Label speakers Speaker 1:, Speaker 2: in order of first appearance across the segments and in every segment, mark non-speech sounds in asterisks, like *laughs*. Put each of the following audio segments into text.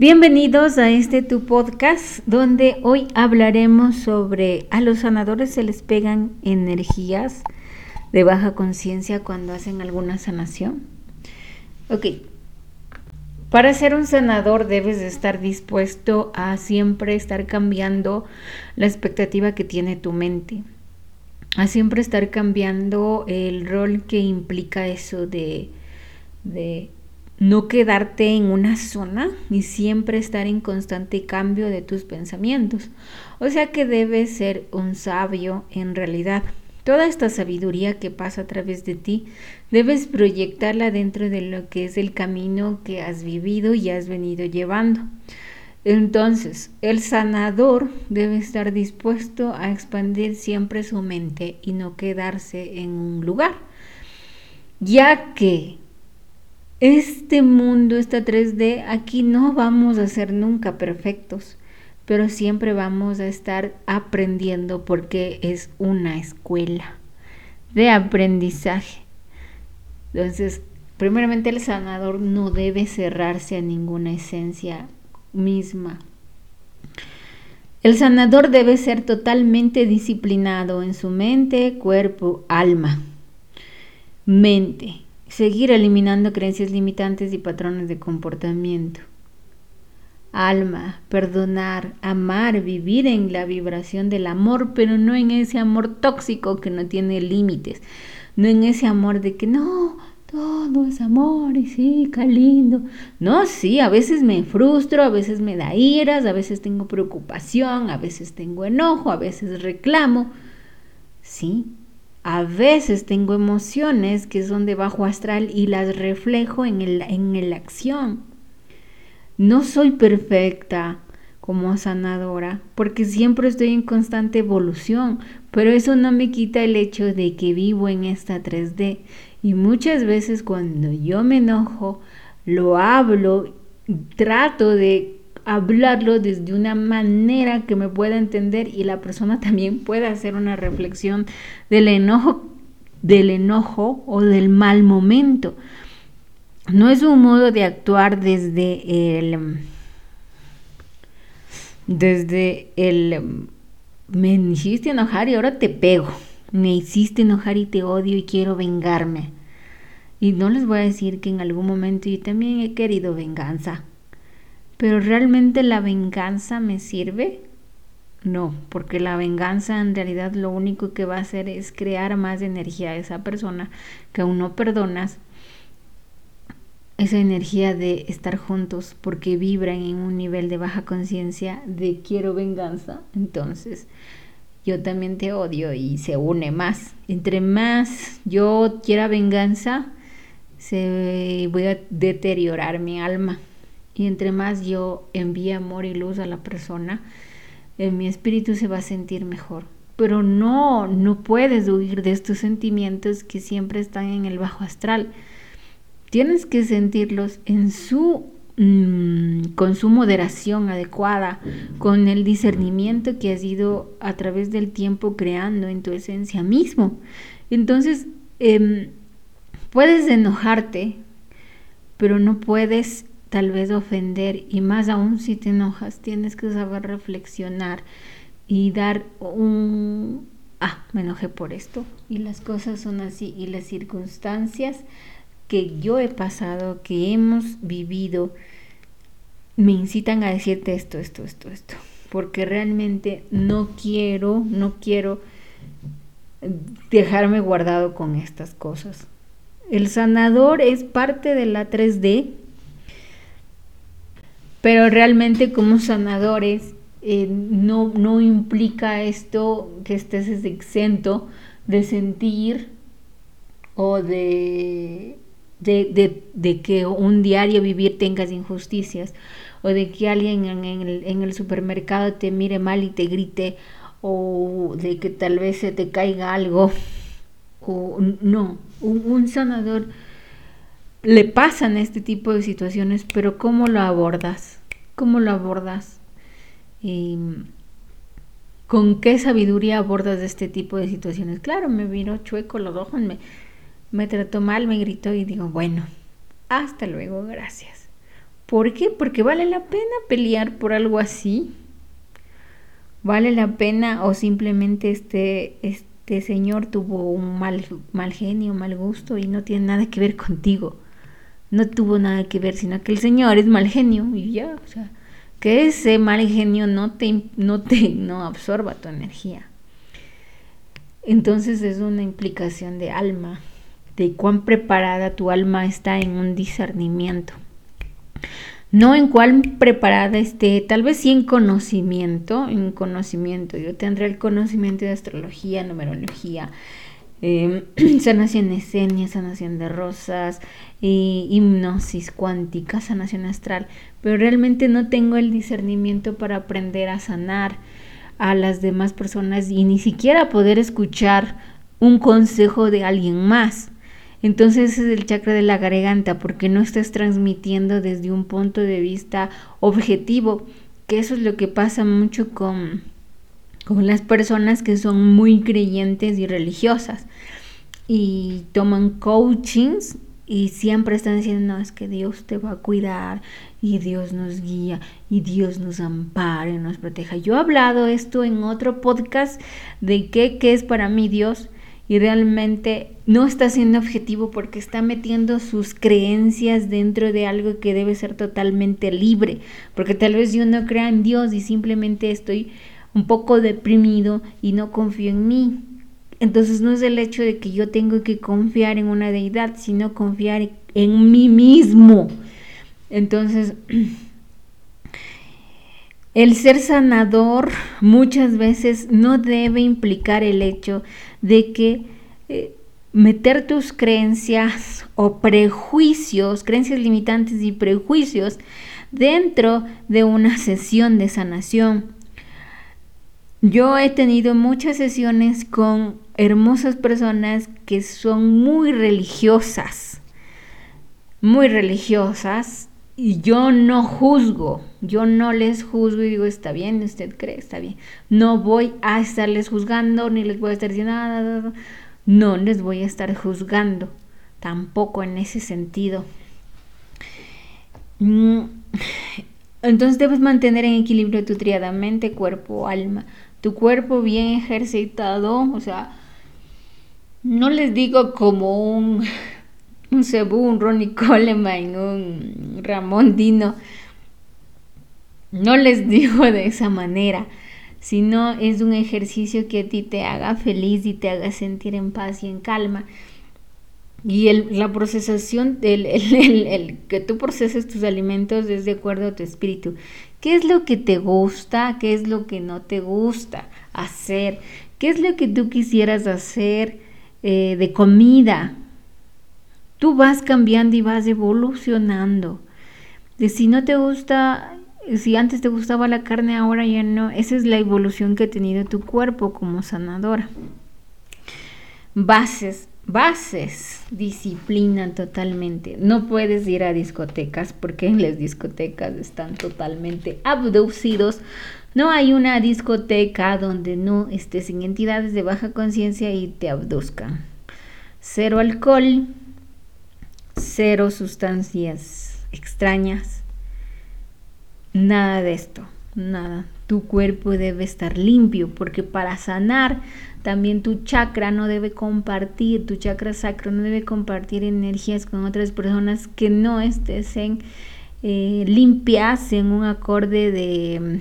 Speaker 1: Bienvenidos a este tu podcast donde hoy hablaremos sobre a los sanadores se les pegan energías de baja conciencia cuando hacen alguna sanación. Ok, para ser un sanador debes de estar dispuesto a siempre estar cambiando la expectativa que tiene tu mente, a siempre estar cambiando el rol que implica eso de, de no quedarte en una zona y siempre estar en constante cambio de tus pensamientos. O sea que debes ser un sabio en realidad. Toda esta sabiduría que pasa a través de ti, debes proyectarla dentro de lo que es el camino que has vivido y has venido llevando. Entonces, el sanador debe estar dispuesto a expandir siempre su mente y no quedarse en un lugar, ya que este mundo, esta 3D, aquí no vamos a ser nunca perfectos, pero siempre vamos a estar aprendiendo porque es una escuela de aprendizaje. Entonces, primeramente el sanador no debe cerrarse a ninguna esencia misma. El sanador debe ser totalmente disciplinado en su mente, cuerpo, alma. Mente Seguir eliminando creencias limitantes y patrones de comportamiento. Alma, perdonar, amar, vivir en la vibración del amor, pero no en ese amor tóxico que no tiene límites, no en ese amor de que no, todo es amor y sí, qué lindo. No, sí, a veces me frustro, a veces me da iras, a veces tengo preocupación, a veces tengo enojo, a veces reclamo. Sí, a veces tengo emociones que son de bajo astral y las reflejo en, el, en la acción. No soy perfecta como sanadora porque siempre estoy en constante evolución, pero eso no me quita el hecho de que vivo en esta 3D y muchas veces cuando yo me enojo, lo hablo, trato de hablarlo desde una manera que me pueda entender y la persona *laughs* también pueda hacer una reflexión del enojo, del enojo o del mal momento. No es un modo de actuar desde el desde el me hiciste enojar y ahora te pego. Me hiciste enojar y te odio y quiero vengarme. Y no les voy a decir que en algún momento yo también he querido venganza. Pero ¿realmente la venganza me sirve? No, porque la venganza en realidad lo único que va a hacer es crear más energía a esa persona que aún no perdonas. Esa energía de estar juntos porque vibran en un nivel de baja conciencia de quiero venganza. Entonces, yo también te odio y se une más. Entre más yo quiera venganza, se voy a deteriorar mi alma. Y entre más yo envíe amor y luz a la persona, en eh, mi espíritu se va a sentir mejor. Pero no, no puedes huir de estos sentimientos que siempre están en el bajo astral. Tienes que sentirlos en su mm, con su moderación adecuada, con el discernimiento que has ido a través del tiempo creando en tu esencia mismo. Entonces, em, puedes enojarte, pero no puedes tal vez ofender y más aún si te enojas, tienes que saber reflexionar y dar un, ah, me enojé por esto y las cosas son así y las circunstancias que yo he pasado, que hemos vivido, me incitan a decirte esto, esto, esto, esto, porque realmente no quiero, no quiero dejarme guardado con estas cosas. El sanador es parte de la 3D pero realmente como sanadores eh, no, no implica esto que estés exento de sentir o de, de, que un diario vivir tengas injusticias o de que alguien en, el, en el supermercado te mire mal y te grite o de que tal vez se te caiga algo. O no, un sanador le pasan este tipo de situaciones, pero ¿cómo lo abordas? ¿Cómo lo abordas? ¿Con qué sabiduría abordas este tipo de situaciones? Claro, me vino chueco los ojos, me, me trató mal, me gritó y digo, bueno, hasta luego, gracias. ¿Por qué? Porque vale la pena pelear por algo así. Vale la pena o simplemente este, este señor tuvo un mal, mal genio, mal gusto y no tiene nada que ver contigo. No tuvo nada que ver, sino que el señor es mal genio y ya, o sea, que ese mal genio no te, no te no absorba tu energía. Entonces es una implicación de alma, de cuán preparada tu alma está en un discernimiento. No en cuán preparada esté, tal vez sí en conocimiento, en conocimiento. Yo tendré el conocimiento de astrología, numerología, eh, *clears throat* sanación escenia, sanación de rosas, hipnosis cuántica, sanación astral, pero realmente no tengo el discernimiento para aprender a sanar a las demás personas y ni siquiera poder escuchar un consejo de alguien más. Entonces es el chakra de la garganta porque no estás transmitiendo desde un punto de vista objetivo, que eso es lo que pasa mucho con, con las personas que son muy creyentes y religiosas y toman coachings y siempre están diciendo, no, es que Dios te va a cuidar y Dios nos guía y Dios nos ampara y nos proteja. Yo he hablado esto en otro podcast de qué, qué es para mí Dios y realmente no está siendo objetivo porque está metiendo sus creencias dentro de algo que debe ser totalmente libre, porque tal vez yo no crea en Dios y simplemente estoy un poco deprimido y no confío en mí. Entonces no es el hecho de que yo tengo que confiar en una deidad, sino confiar en mí mismo. Entonces, *clears throat* el ser sanador muchas veces no debe implicar el hecho de que eh, meter tus creencias o prejuicios, creencias limitantes y prejuicios dentro de una sesión de sanación. Yo he tenido muchas sesiones con hermosas personas que son muy religiosas, muy religiosas, y yo no juzgo, yo no les juzgo y digo, está bien, usted cree, está bien. No voy a estarles juzgando, ni les voy a estar diciendo nada, no les voy a estar juzgando, tampoco en ese sentido. Mm, entonces debes mantener en equilibrio tu triada mente, cuerpo, alma. Tu cuerpo bien ejercitado, o sea, no les digo como un *laughs* un Cebu, un Ronnie Coleman, un Ramón Dino. No les *laughs* digo de esa manera, sino es un ejercicio que a ti te haga feliz y te haga sentir en paz y en calma. Y el, la procesación, el, *laughs* el, el, que tú proceses tus alimentos es de acuerdo a tu espíritu. ¿Qué es lo que te gusta? ¿Qué es lo que no te gusta hacer? ¿Qué es lo que tú quisieras hacer eh, de comida? Tú vas cambiando y vas evolucionando. De si no te gusta, si antes te gustaba la carne, ahora ya no. Esa es la evolución que ha tenido tu cuerpo como sanadora. Bases, bases, disciplina totalmente. No puedes ir a discotecas porque en las discotecas están totalmente abducidos. No hay una discoteca donde no estés en entidades de baja conciencia y te abduzcan. Cero alcohol, cero sustancias extrañas, nada de esto, nada. Tu cuerpo debe estar limpio porque para sanar también tu chakra no debe compartir, tu chakra sacro no debe compartir energías con otras personas que no estén eh, limpias en un acorde de,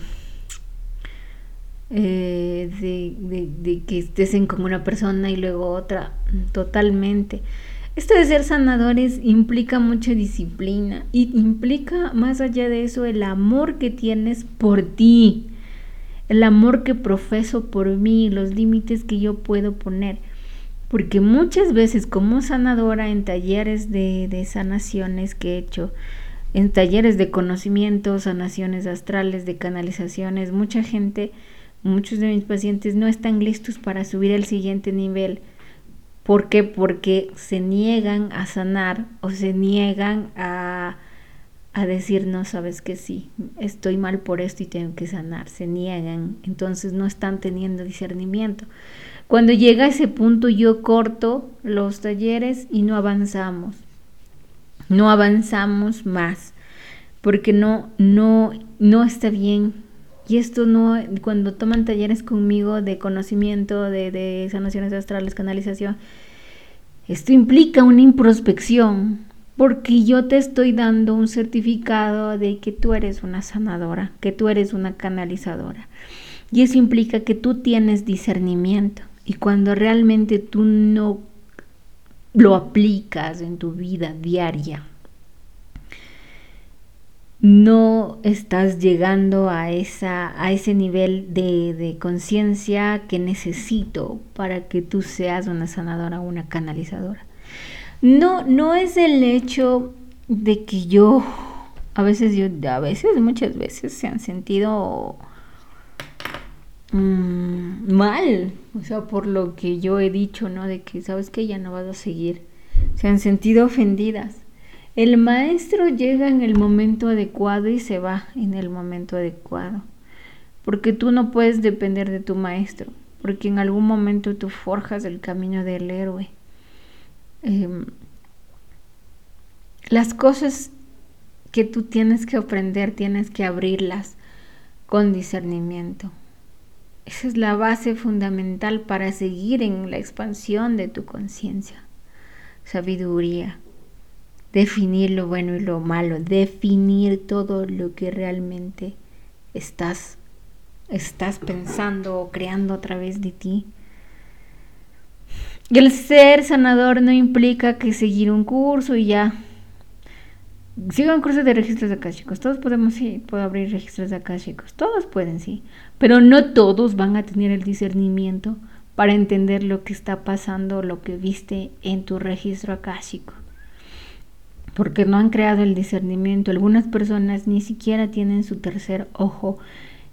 Speaker 1: eh, de, de, que estés con una persona y luego otra, totalmente. Esto de ser sanadores implica mucha disciplina y implica más allá de eso el amor que tienes por ti, el amor que profeso por mí, los límites que yo puedo poner. Porque muchas veces como sanadora en talleres de, de sanaciones que he hecho, en talleres de conocimiento, sanaciones astrales, de canalizaciones, mucha gente, muchos de mis pacientes no están listos para subir al siguiente nivel ¿Por qué? Porque se niegan a sanar o se niegan a, a decir, no, sabes que sí, estoy mal por esto y tengo que sanar. Se niegan, entonces no están teniendo discernimiento. Cuando llega a ese punto yo corto los talleres y no avanzamos. No avanzamos más. porque no, no, no está bien. Y esto no, cuando toman talleres conmigo de conocimiento, de, de sanaciones astrales, canalización, esto implica una introspección, porque yo te estoy dando un certificado de que tú eres una sanadora, que tú eres una canalizadora. Y eso implica que tú tienes discernimiento. Y cuando realmente tú no lo aplicas en tu vida diaria, no estás llegando a, esa, a ese nivel de, de conciencia que necesito para que tú seas una sanadora, una canalizadora. No, no es el hecho de que yo, a veces yo, a veces, muchas veces se han sentido mm, mal, o sea, por lo que yo he dicho, ¿no? De que, ¿sabes que Ya no vas a seguir. Se han sentido ofendidas el maestro llega en el momento adecuado y se va en el momento adecuado. Porque tú no puedes depender de tu maestro, porque en algún momento tú forjas el camino del héroe. Em, las cosas que tú tienes que aprender, tienes que abrirlas con discernimiento. Esa es la base fundamental para seguir en la expansión de tu conciencia. Sabiduría definir lo bueno y lo malo, definir todo lo que realmente estás, estás pensando o creando a través de ti. El ser sanador no implica que seguir un curso y ya. Siga un curso de registros de chicos. Todos podemos, sí, puedo abrir registros chicos. Todos pueden, sí. Pero no todos van a tener el discernimiento para entender lo que está pasando, lo que viste en tu registro akáshico porque no han creado el discernimiento. Algunas personas ni siquiera tienen su tercer ojo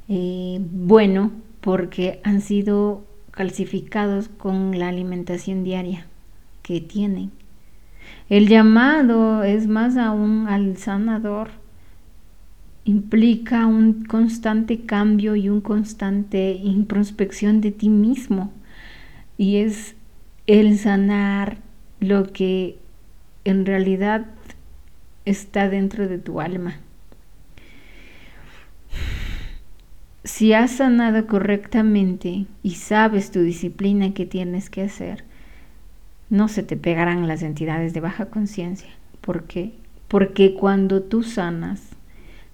Speaker 1: eh, bueno porque han sido calcificados con la alimentación diaria que tienen. El llamado es más aún al sanador, implica un constante cambio y un constante introspección de ti mismo. Y es el sanar lo que en realidad está dentro de tu alma. Si has sanado correctamente y sabes tu disciplina que tienes que hacer, no se te pegarán las entidades de baja conciencia. ¿Por qué? Porque cuando tú sanas,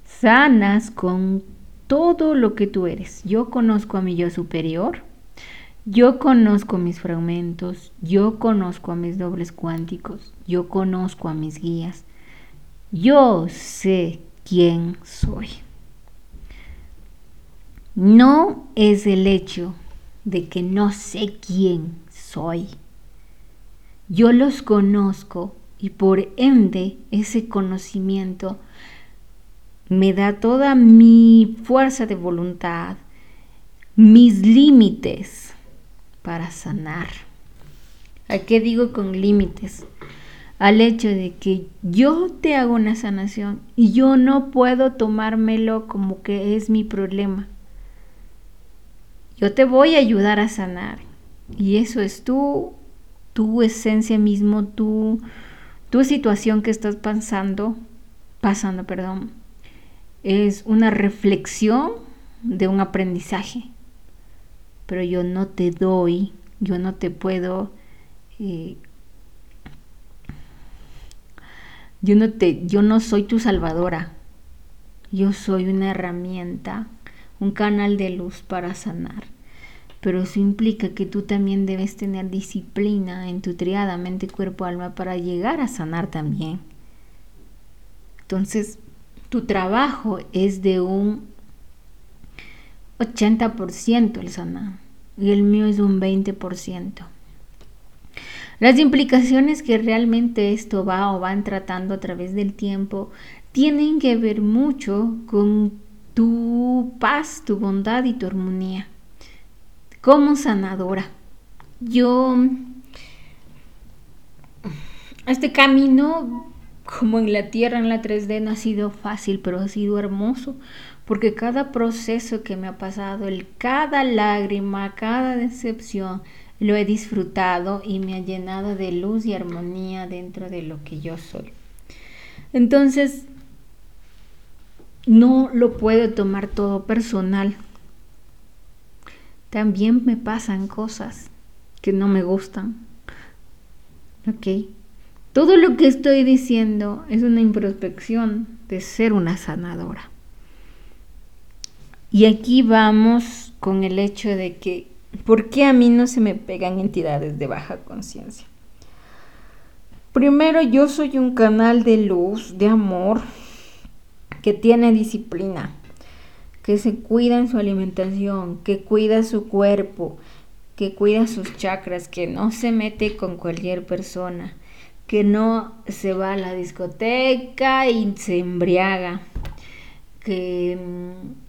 Speaker 1: sanas con todo lo que tú eres. Yo conozco a mi yo superior, yo conozco mis fragmentos, yo conozco a mis dobles cuánticos, yo conozco a mis guías, yo sé quién soy. No es el hecho de que no sé quién soy. Yo los conozco y por ende ese conocimiento me da toda mi fuerza de voluntad, mis límites para sanar. ¿A qué digo con límites? Al hecho de que yo te hago una sanación y yo no puedo tomármelo como que es mi problema. Yo te voy a ayudar a sanar y eso es tu, tu esencia mismo, tu, tu situación que estás pasando, pasando, perdón, es una reflexión de un aprendizaje. Pero yo no te doy, yo no te puedo eh, Yo no, te, yo no soy tu salvadora. Yo soy una herramienta, un canal de luz para sanar. Pero eso implica que tú también debes tener disciplina en tu triada mente, cuerpo, alma para llegar a sanar también. Entonces, tu trabajo es de un 80% el sanar y el mío es un 20%. Las implicaciones que realmente esto va o van tratando a través del tiempo tienen que ver mucho con tu paz, tu bondad y tu armonía. Como sanadora, yo este camino como en la tierra, en la 3D, no ha sido fácil, pero ha sido hermoso, porque cada proceso que me ha pasado, el, cada lágrima, cada decepción, lo he disfrutado y me ha llenado de luz y armonía dentro de lo que yo soy. Entonces, no lo puedo tomar todo personal. También me pasan cosas que no me gustan. ¿Ok? Todo lo que estoy diciendo es una introspección de ser una sanadora. Y aquí vamos con el hecho de que, ¿por qué a mí no se me pegan entidades de baja conciencia? Primero, yo soy un canal de luz, de amor, que tiene disciplina, que se cuida en su alimentación, que cuida su cuerpo, que cuida sus chakras, que no se mete con cualquier persona, que no se va a la discoteca y se embriaga, que mm,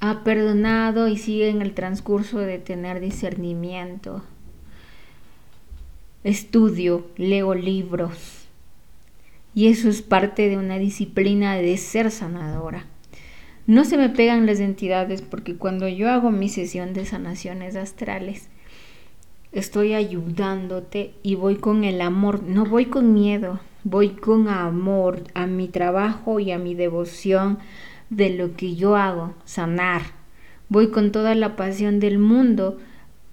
Speaker 1: ha perdonado y sigue en el transcurso de tener discernimiento. Estudio, leo libros. Y eso es parte de una disciplina de ser sanadora. No se me pegan las entidades porque cuando yo hago mi sesión de sanaciones astrales, estoy ayudándote y voy con el amor, no voy con miedo, voy con amor a mi trabajo y a mi devoción de lo que yo hago, sanar. Voy con toda la pasión del mundo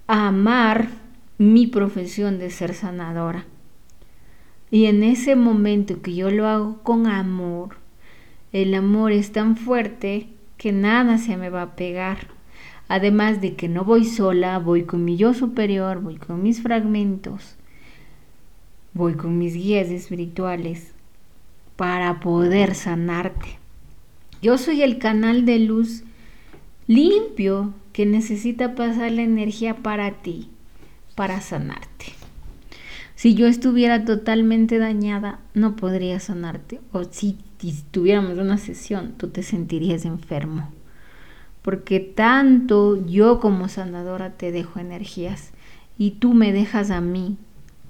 Speaker 1: a amar mi profesión de ser sanadora. Y en ese momento que yo lo hago con amor, el amor es tan fuerte que nada se me va a pegar. Además de que no voy sola, voy con mi yo superior, voy con mis fragmentos, voy con mis guías espirituales para poder sanarte. Yo soy el canal de luz limpio que necesita pasar la energía para ti, para sanarte. Si yo estuviera totalmente dañada, no podría sanarte. O si tuviéramos una sesión, tú te sentirías enfermo porque tanto yo como sanadora te dejo energías y tú me dejas a mí,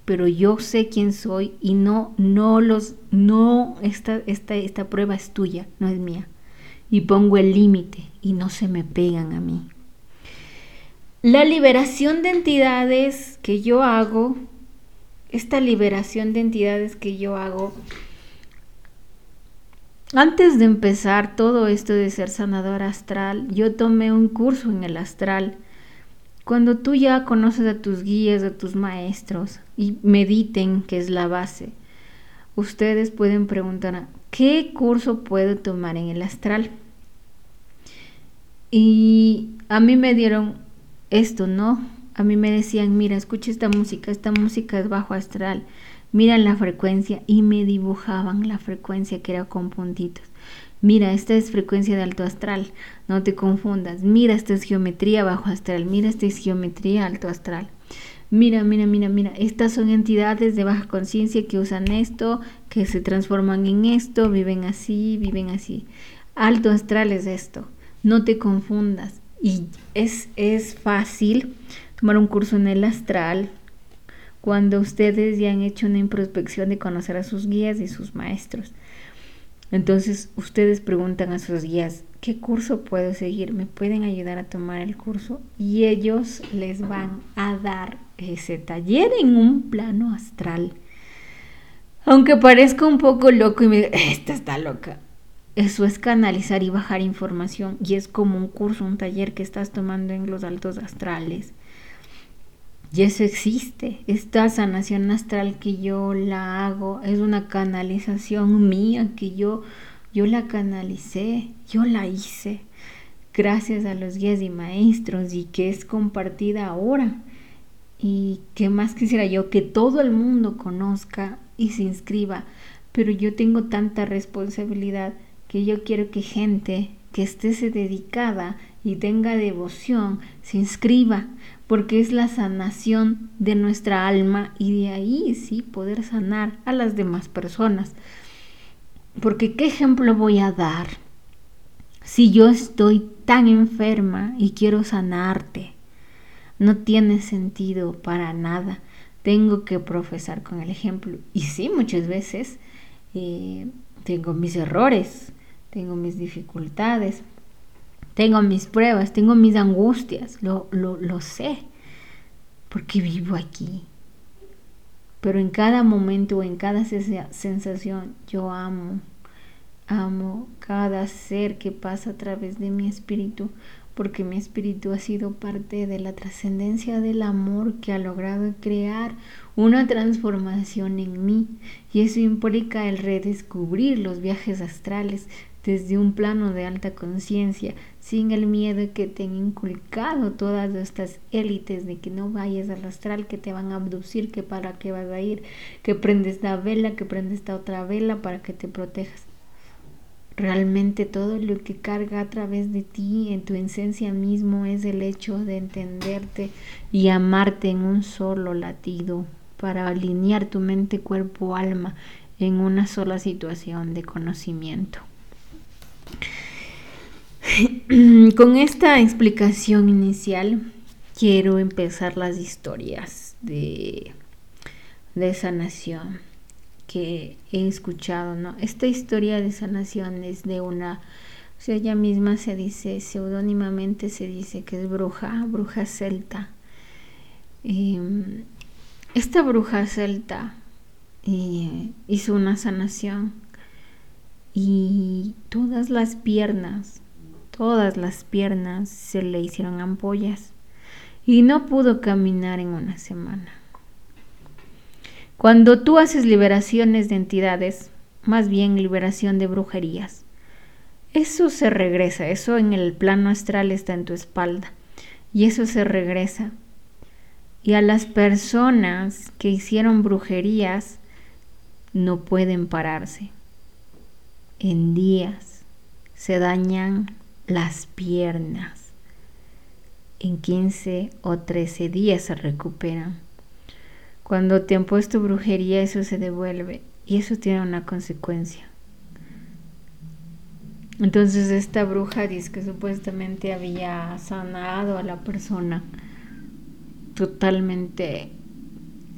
Speaker 1: pero yo sé quién soy y no, no los, no, esta, esta, esta prueba es tuya, no es mía. Y pongo el límite y no se me pegan a mí. La liberación de entidades que yo hago, esta liberación de entidades que yo hago, antes de empezar todo esto de ser sanador astral, yo tomé un curso en el astral. Cuando tú ya conoces a tus guías, a tus maestros y mediten, que es la base, ustedes pueden preguntar, ¿qué curso puedo tomar en el astral? Y a mí me dieron esto, ¿no? A mí me decían, mira, escucha esta música, esta música es bajo astral miran la frecuencia y me dibujaban la frecuencia que era con puntitos. Mira, esta es frecuencia de alto astral, no te confundas. Mira, esta es geometría bajo astral, mira, esta es geometría alto astral. Mira, mira, mira, mira, estas son entidades de baja conciencia que usan esto, que se transforman en esto, viven así, viven así. Alto astral es esto, no te confundas. Y es, es fácil tomar un curso en el astral, cuando ustedes ya han hecho una introspección de conocer a sus guías y sus maestros. Entonces ustedes preguntan a sus guías, ¿qué curso puedo seguir? ¿Me pueden ayudar a tomar el curso? Y ellos les van a dar ese taller en un plano astral. Aunque parezca un poco loco y me diga, esta está loca. Eso es canalizar y bajar información y es como un curso, un taller que estás tomando en los altos astrales. Y eso existe. Esta sanación astral que yo la hago es una canalización mía que yo, yo la canalicé, yo la hice gracias a los guías y maestros y que es compartida ahora. Y que más quisiera yo que todo el mundo conozca y se inscriba. Pero yo tengo tanta responsabilidad que yo quiero que gente que esté dedicada y tenga devoción se inscriba porque es la sanación de nuestra alma y de ahí sí poder sanar a las demás personas. Porque ¿qué ejemplo voy a dar? Si yo estoy tan enferma y quiero sanarte, no tiene sentido para nada. Tengo que profesar con el ejemplo. Y sí, muchas veces eh, tengo mis errores, tengo mis dificultades, tengo mis pruebas, tengo mis angustias, lo, lo, sé, porque vivo aquí. Pero en cada momento, en cada sensación, yo amo amo cada ser que pasa a través de mi espíritu, porque mi espíritu ha sido parte de la trascendencia del amor que ha logrado crear una transformación en mí. Y eso implica el redescubrir los viajes astrales desde un plano de alta conciencia, sin el miedo que te han inculcado todas estas élites de que no vayas al astral, que te van a abducir, que para qué vas a ir, que prendes esta vela, que prendes esta otra vela para que te protejas. Realmente todo lo que carga a través de ti, en tu esencia mismo, es el hecho de entenderte y amarte en un solo latido para alinear tu mente, cuerpo, alma en una sola situación de conocimiento. *clears throat* Con esta explicación inicial quiero empezar las historias de, de sanación que he escuchado, ¿no? Esta historia de sanación es de una, o sea, ella misma se dice, seudónimamente se dice que es bruja, bruja celta. Em, esta bruja celta eh, hizo una sanación y todas las piernas Todas las piernas se le hicieron ampollas y no pudo caminar en una semana. Cuando tú haces liberaciones de entidades, más bien liberación de brujerías, eso se regresa, eso en el plano astral está en tu espalda y eso se regresa. Y a las personas que hicieron brujerías no pueden pararse. En días se dañan las piernas. En 15 o 13 días se recuperan. Cuando te han puesto brujería, eso se devuelve y eso tiene una consecuencia. Entonces esta bruja dice que supuestamente había sanado a la persona totalmente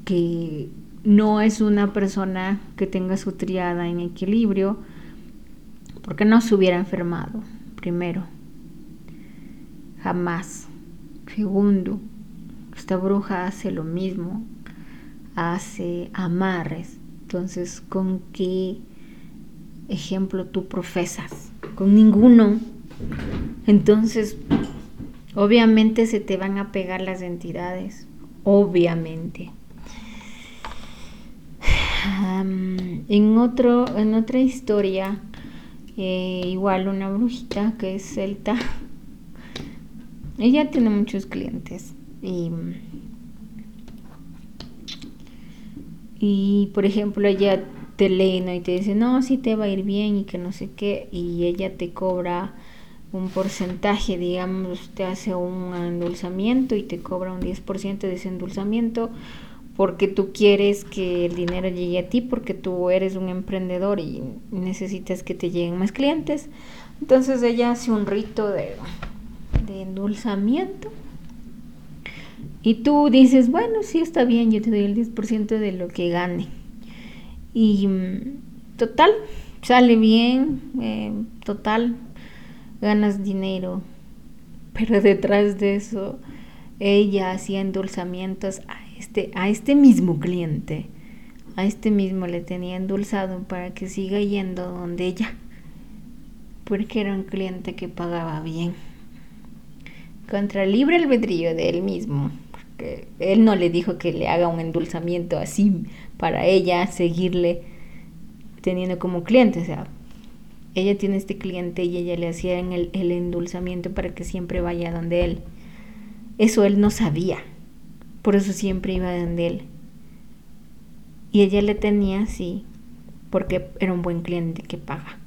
Speaker 1: que no es una persona que tenga su triada en equilibrio porque no se hubiera enfermado primero. Jamás. Segundo, esta bruja hace lo mismo, hace amarres. Entonces, ¿con qué ejemplo tú profesas? Con ninguno. Entonces, obviamente se te van a pegar las entidades. Obviamente. en, otro, en otra historia eh, igual una brujita que es celta. Ella tiene muchos clientes y, y por ejemplo ella te lee y te dice no, sí te va a ir bien y que no sé qué y ella te cobra un porcentaje, digamos, te hace un endulzamiento y te cobra un 10% de ese endulzamiento porque tú quieres que el dinero llegue a ti, porque tú eres un emprendedor y necesitas que te lleguen más clientes. Entonces ella hace un rito de, de endulzamiento. Y tú dices, bueno, sí está bien, yo te doy el 10% de lo que gane. Y mm, total, sale bien, eh, total, ganas dinero. Pero *laughs* detrás de eso, ella hacía endulzamientos este, a este mismo cliente, a este mismo le tenía endulzado para que siga yendo donde ella, porque era un cliente que pagaba bien. Contra el libre albedrío de él mismo, él no le dijo que le haga un endulzamiento así para ella seguirle teniendo como cliente, o sea, ella tiene este cliente y ella le hacía el, el endulzamiento para que siempre vaya donde él. Eso él no sabía. Por eso siempre iba donde él. Y ella le tenía así, porque era un buen cliente que paga.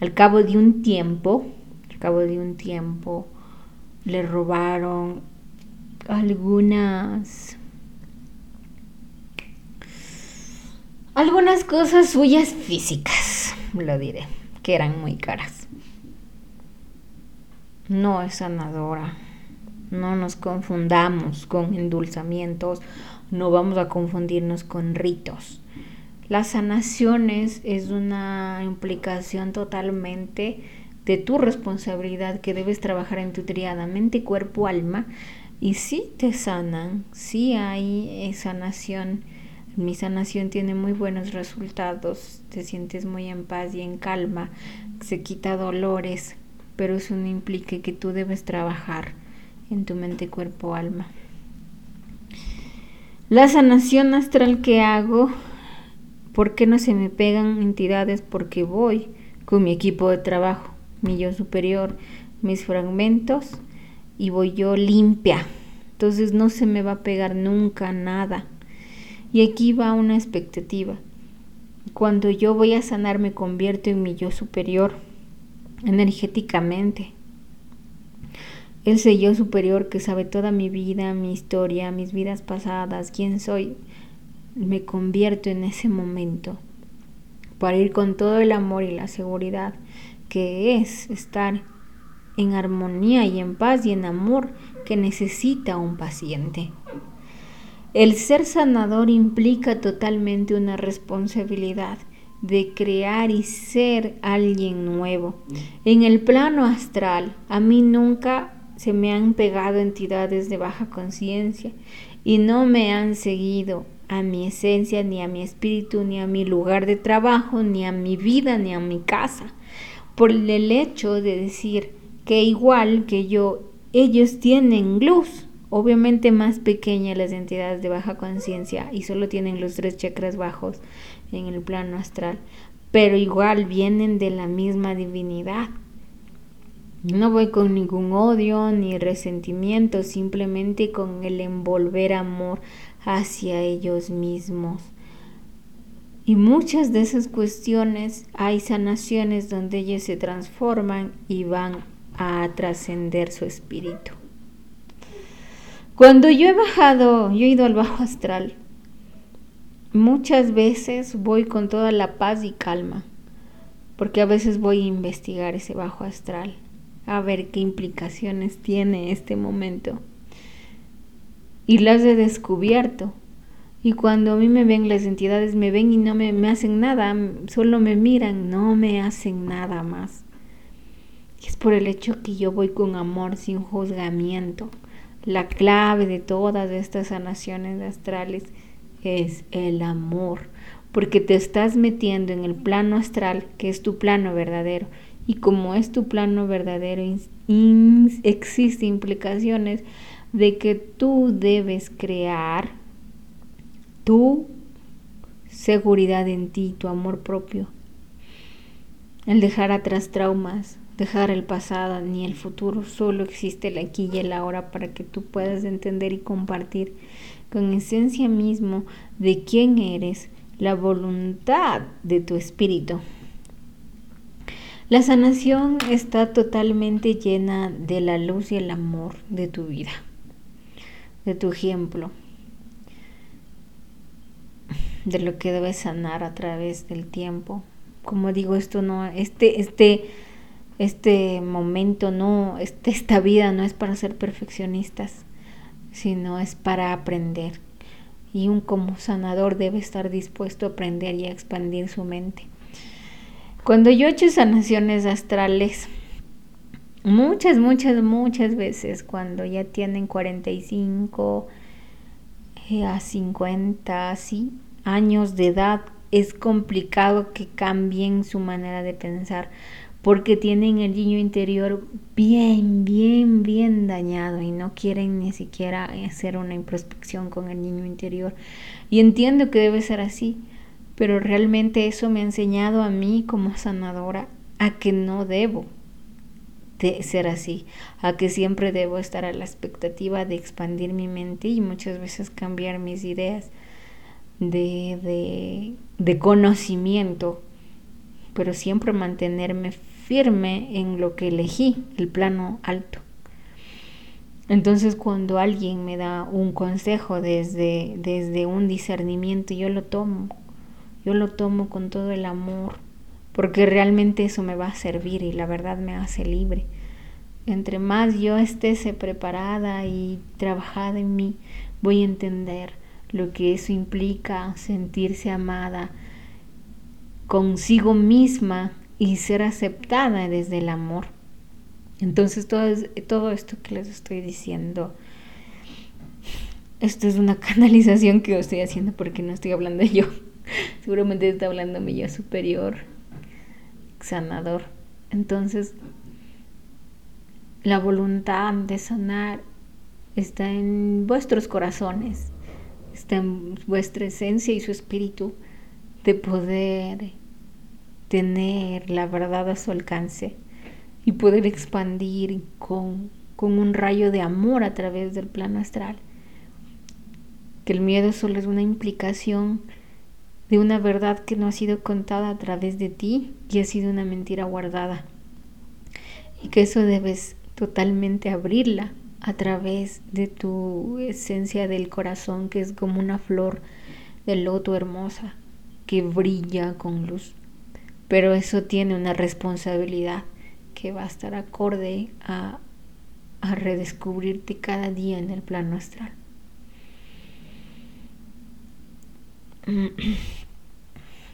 Speaker 1: Al cabo de un tiempo, al cabo de un tiempo, le robaron algunas algunas cosas suyas físicas, lo diré, que eran muy caras. No es sanadora. No nos confundamos con endulzamientos, no vamos a confundirnos con ritos. Las sanaciones es una implicación totalmente de tu responsabilidad que debes trabajar en tu triada mente, cuerpo, alma. Y si te sanan, si hay sanación Mi sanación tiene muy buenos resultados, te sientes muy en paz y en calma, se quita dolores, pero eso no implica que tú debes trabajar en tu mente, cuerpo, alma. La sanación astral que hago, ¿por qué no se me pegan entidades? Porque voy con mi equipo de trabajo, mi yo superior, mis fragmentos y voy yo limpia. Entonces no se me va a pegar nunca nada. Y aquí va una expectativa. Cuando yo voy a sanar me convierto en mi yo superior energéticamente. Ese yo superior que sabe toda mi vida, mi historia, mis vidas pasadas, quién soy, me convierto en ese momento para ir con todo el amor y la seguridad que es estar en armonía y en paz y en amor que necesita un paciente. El ser sanador implica totalmente una responsabilidad de crear y ser alguien nuevo. En el plano astral, a mí nunca se me han pegado entidades de baja conciencia y no me han seguido a mi esencia, ni a mi espíritu, ni a mi lugar de trabajo, ni a mi vida, ni a mi casa, por el hecho de decir que igual que yo, ellos tienen luz, obviamente más pequeña las entidades de baja conciencia y solo tienen los tres chakras bajos en el plano astral, pero igual vienen de la misma divinidad. No voy con ningún odio ni resentimiento, simplemente con el envolver amor hacia ellos mismos. Y muchas de esas cuestiones hay sanaciones donde ellos se transforman y van a trascender su espíritu. Cuando yo he bajado, yo he ido al bajo astral, muchas veces voy con toda la paz y calma, porque a veces voy a investigar ese bajo astral a ver qué implicaciones tiene este momento. Y las he descubierto. Y cuando a mí me ven las entidades, me ven y no me, hacen nada, solo me miran, no me hacen nada más. Es por el hecho que yo voy con amor, sin juzgamiento. La clave de todas estas sanaciones astrales es el amor, porque te estás metiendo en el plano astral, que es tu plano verdadero, y como es tu plano verdadero, existen implicaciones de que tú debes crear tu seguridad en ti, tu amor propio, el dejar atrás traumas, dejar el pasado ni el futuro, solo existe el aquí y el ahora para que tú puedas entender y compartir con esencia mismo de quién eres, la voluntad de tu espíritu. La sanación está totalmente llena de la luz y el amor de tu vida, de tu ejemplo, de lo que debes sanar a través del tiempo. Como digo, esto no, este, este, este momento no, este, *laughs* esta vida no es para ser perfeccionistas, sino es para aprender. Y un como sanador debe estar dispuesto a aprender y a expandir su mente. Cuando yo he hecho sanaciones astrales, muchas, muchas, muchas veces, cuando ya tienen 45 eh, a 50, sí, años de edad, es complicado que cambien su manera de pensar porque tienen el niño interior bien, bien, bien dañado y no quieren ni siquiera hacer una introspección con el niño interior. Y entiendo que debe ser así, pero realmente eso me ha enseñado a mí como sanadora a que no debo de ser así, a que siempre debo estar a la expectativa de expandir mi mente y muchas veces cambiar mis ideas de, de, de conocimiento, pero siempre mantenerme firme en lo que elegí, el plano alto. Entonces cuando alguien me da un consejo desde, desde un discernimiento, yo lo tomo yo lo tomo con todo el amor, porque realmente eso me va a servir y la verdad me hace libre. Entre más yo esté preparada y trabajada en mí, voy a entender lo que eso implica, sentirse amada consigo misma y ser aceptada desde el amor. Entonces todo, todo esto que les estoy diciendo esto es una *laughs* canalización que yo estoy haciendo porque no estoy hablando *laughs* yo. Seguramente está hablando mi yo superior, sanador. Entonces, la voluntad de sanar está en vuestros corazones, está en vuestra esencia y su espíritu de poder tener la verdad a su alcance y poder expandir con, con un rayo de amor a través del plano astral. Que el miedo solo es una implicación de una verdad que no ha sido contada a través de ti y ha sido una mentira guardada. Y que eso debes totalmente abrirla a través de tu esencia del corazón, que es como una flor de loto hermosa que brilla con luz. Pero eso tiene una responsabilidad que va a estar acorde a, a redescubrirte cada día en el plano astral.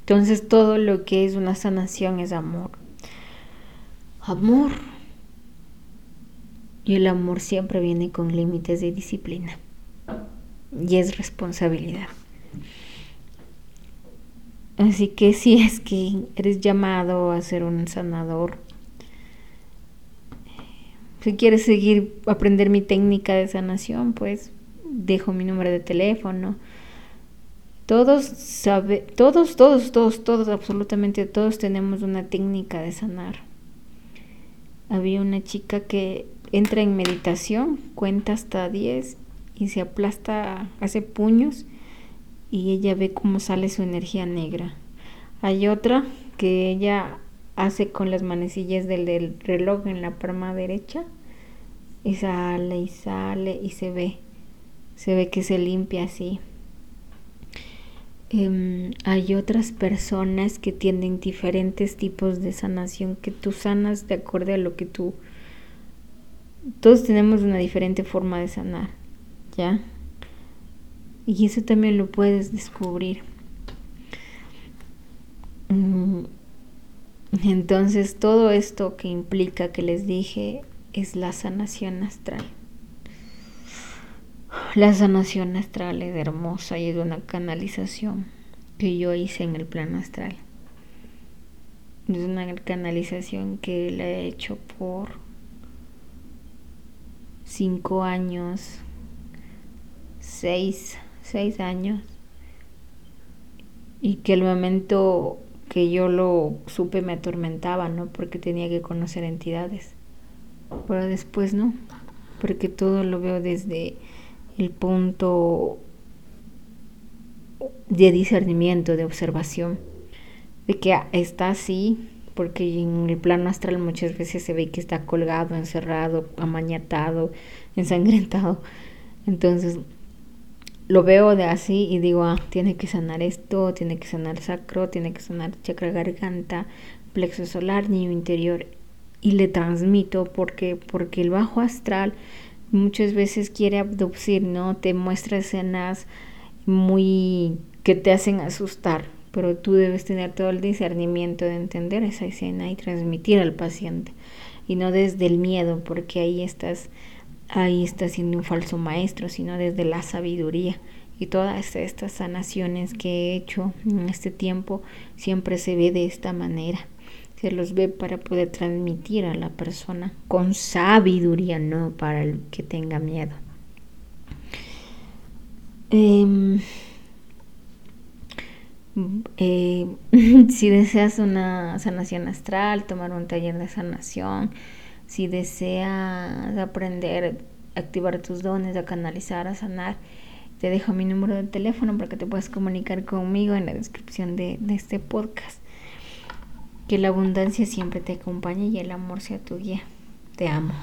Speaker 1: Entonces todo lo que es una sanación es amor. Amor y el amor siempre viene con límites de disciplina. Y es responsabilidad. Así que *laughs* si es que eres llamado a ser un sanador, si quieres seguir aprender mi técnica de sanación, pues dejo mi número de teléfono. Todos sabe, todos, todos, todos, todos, absolutamente todos tenemos una técnica de sanar. Había una chica que entra en meditación, cuenta hasta 10 y se aplasta, hace puños y ella ve cómo sale su energía negra. Hay otra que ella hace con las manecillas del, reloj en la palma derecha y sale y sale y se ve, se ve que se limpia así. Em, hay otras personas que tienen diferentes tipos de sanación que tú sanas de acuerdo a lo que tú todos tenemos una diferente forma de sanar, ¿ya? Y eso también lo puedes descubrir. Mm, entonces todo esto que implica que les dije es la sanación astral. La sanación astral es hermosa y es una canalización que yo hice en el plano astral. Es una canalización que la he hecho por cinco años, seis, seis años, y que el momento que yo lo supe me atormentaba, ¿no? Porque tenía que conocer entidades. Pero después no, porque todo lo veo desde el punto de discernimiento, de observación, de que está así, porque en el plano astral muchas veces se ve que está colgado, encerrado, amañatado, ensangrentado. Entonces lo veo de así y digo, ah, tiene que sanar esto, tiene que sanar sacro, tiene que sanar chakra garganta, plexo solar, niño interior. Y le transmito porque, porque el bajo astral muchas veces quiere abducir, ¿no? Te muestra escenas muy que te hacen asustar pero tú debes tener todo el discernimiento de entender esa escena y transmitir al paciente y no desde el miedo porque ahí estás ahí estás siendo un falso maestro sino desde la sabiduría. Y todas estas sanaciones que he hecho en este tiempo siempre se ve de esta manera. Se los ve para poder transmitir a la persona con sabiduría no para el que tenga miedo. Em, eh, *laughs* si deseas una sanación astral, tomar un taller de sanación, si deseas aprender a activar tus dones, a canalizar, a sanar, te dejo mi número de teléfono para que te puedas comunicar conmigo en la descripción de, de este podcast. Que la abundancia siempre te acompañe y el amor sea tu guía. Te amo.